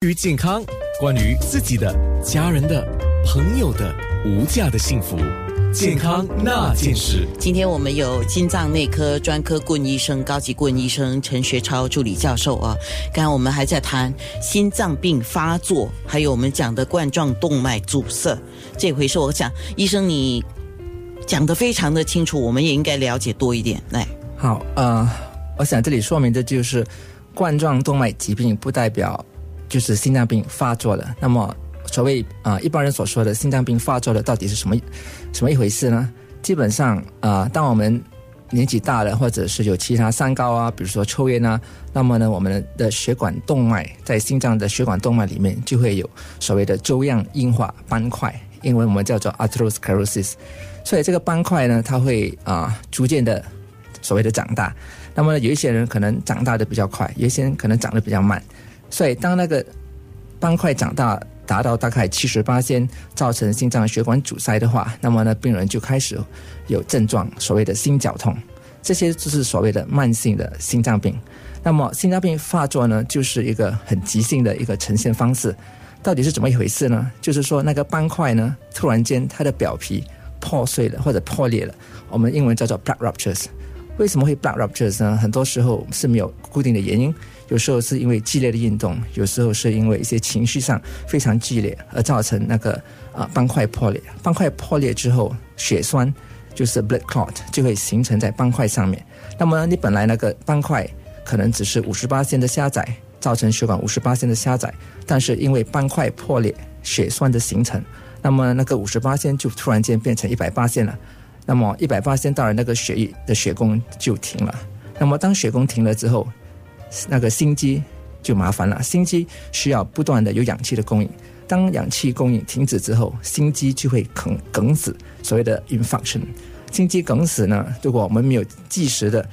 关于健康，关于自己的、家人的、朋友的无价的幸福，健康那件事。今天我们有心脏内科专科顾问医生、高级顾问医生陈学超助理教授啊。刚刚我们还在谈心脏病发作，还有我们讲的冠状动脉阻塞这回事。我想医生你讲的非常的清楚，我们也应该了解多一点。来，好，呃，我想这里说明的就是冠状动脉疾病不代表。就是心脏病发作了。那么，所谓啊一般人所说的心脏病发作了，到底是什么什么一回事呢？基本上啊，当我们年纪大了，或者是有其他三高啊，比如说抽烟啊，那么呢，我们的血管动脉在心脏的血管动脉里面就会有所谓的粥样硬化斑块，因为我们叫做 atherosclerosis。所以这个斑块呢，它会啊逐渐的所谓的长大。那么有一些人可能长大的比较快，有一些人可能长得比较慢。所以，当那个斑块长大达到大概七十八先，造成心脏血管阻塞的话，那么呢，病人就开始有症状，所谓的心绞痛，这些就是所谓的慢性的心脏病。那么，心脏病发作呢，就是一个很急性的一个呈现方式。到底是怎么一回事呢？就是说，那个斑块呢，突然间它的表皮破碎了或者破裂了，我们英文叫做 blood ruptures。为什么会 blood ruptures 呢？很多时候是没有固定的原因。有时候是因为激烈的运动，有时候是因为一些情绪上非常激烈而造成那个啊斑块破裂。斑块破裂之后，血栓就是 blood clot 就会形成在斑块上面。那么你本来那个斑块可能只是五十八线的狭窄，造成血管五十八线的狭窄，但是因为斑块破裂，血栓的形成，那么那个五十八线就突然间变成一百八线了。那么一百八线到了那个血液的血供就停了。那么当血供停了之后，那个心肌就麻烦了，心肌需要不断的有氧气的供应，当氧气供应停止之后，心肌就会梗梗死，所谓的 infarction。心肌梗死呢，如果我们没有及时的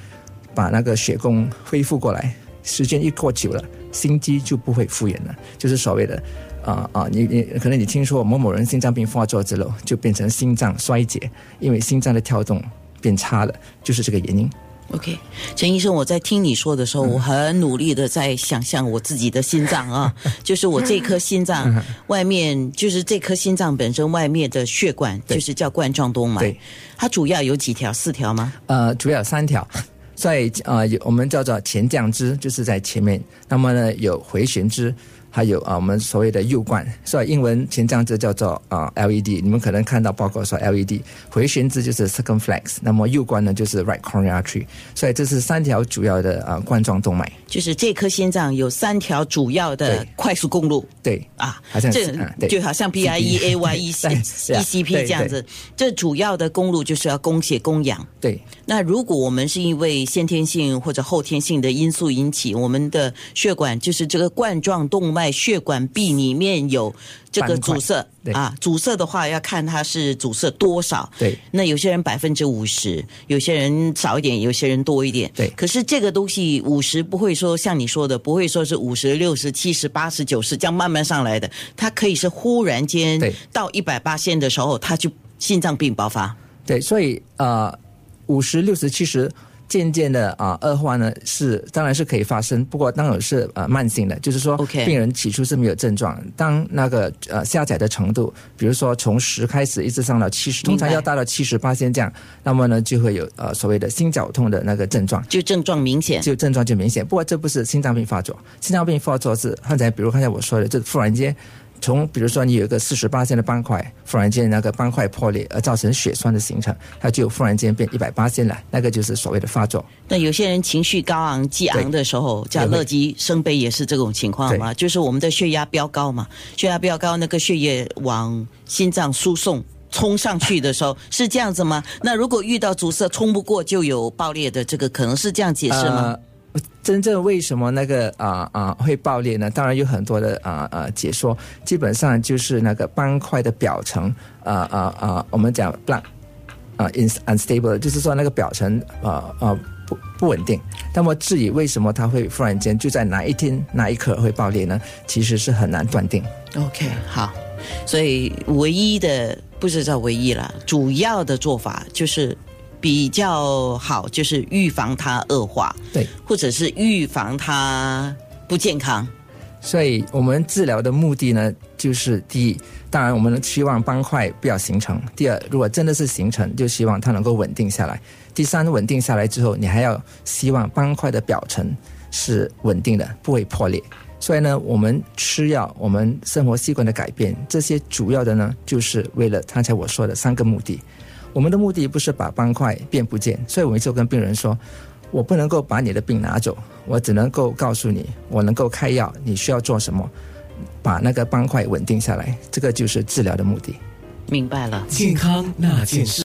把那个血供恢复过来，时间一过久了，心肌就不会复原了，就是所谓的啊啊，你你可能你听说某某人心脏病发作之后，就变成心脏衰竭，因为心脏的跳动变差了，就是这个原因。OK，陈医生，我在听你说的时候，我很努力的在想象我自己的心脏啊，就是我这颗心脏 外面，就是这颗心脏本身外面的血管，就是叫冠状动脉。它主要有几条？四条吗？呃，主要有三条，在呃，我们叫做前降支，就是在前面。那么呢，有回旋支。还有啊，我们所谓的右冠，所以英文前降支叫做啊 LED。你们可能看到报告说 LED 回旋支就是 circumflex，那么右冠呢就是 right coronary artery。所以这是三条主要的啊冠状动脉。就是这颗心脏有三条主要的快速公路。对啊，好像这就好像 P I E A Y E C E C P 这样子。这主要的公路就是要供血供氧。对。那如果我们是因为先天性或者后天性的因素引起，我们的血管就是这个冠状动脉。血管壁里面有这个阻塞啊，阻塞的话要看它是阻塞多少。对，那有些人百分之五十，有些人少一点，有些人多一点。对，可是这个东西五十不会说像你说的，不会说是五十六十七十八十九十这样慢慢上来的，它可以是忽然间到一百八线的时候，它就心脏病爆发。对，所以呃，五十六十七十。渐渐的啊，恶化呢是当然是可以发生，不过当然是呃慢性的，就是说病人起初是没有症状，当那个呃下载的程度，比如说从十开始一直上到七十，通常要达到七十八先这样，那么呢就会有呃所谓的心绞痛的那个症状，就症状明显，就症状就明显。不过这不是心脏病发作，心脏病发作是刚才比如刚才我说的，就突然间。从比如说你有一个四十八线的斑块，忽然间那个斑块破裂而造成血栓的形成，它就忽然间变一百八线了，那个就是所谓的发作。那有些人情绪高昂、激昂的时候，叫乐极生悲，也是这种情况吗？就是我们的血压飙高嘛，血压飙高，那个血液往心脏输送冲上去的时候，是这样子吗？那如果遇到阻塞冲不过，就有爆裂的这个可能是这样解释吗？真正为什么那个啊啊会爆裂呢？当然有很多的啊啊解说，基本上就是那个斑块的表层啊啊啊，我们讲 b l a n k 啊 unstable，就是说那个表层啊啊不不稳定。那么至于为什么它会忽然间就在哪一天哪一刻会爆裂呢？其实是很难断定。OK，好，所以唯一的不是叫唯一了，主要的做法就是。比较好，就是预防它恶化，对，或者是预防它不健康。所以我们治疗的目的呢，就是第一，当然我们希望斑块不要形成；第二，如果真的是形成，就希望它能够稳定下来；第三，稳定下来之后，你还要希望斑块的表层是稳定的，不会破裂。所以呢，我们吃药，我们生活习惯的改变，这些主要的呢，就是为了刚才我说的三个目的。我们的目的不是把斑块变不见，所以我们就跟病人说，我不能够把你的病拿走，我只能够告诉你，我能够开药，你需要做什么，把那个斑块稳定下来，这个就是治疗的目的。明白了。健康那件事。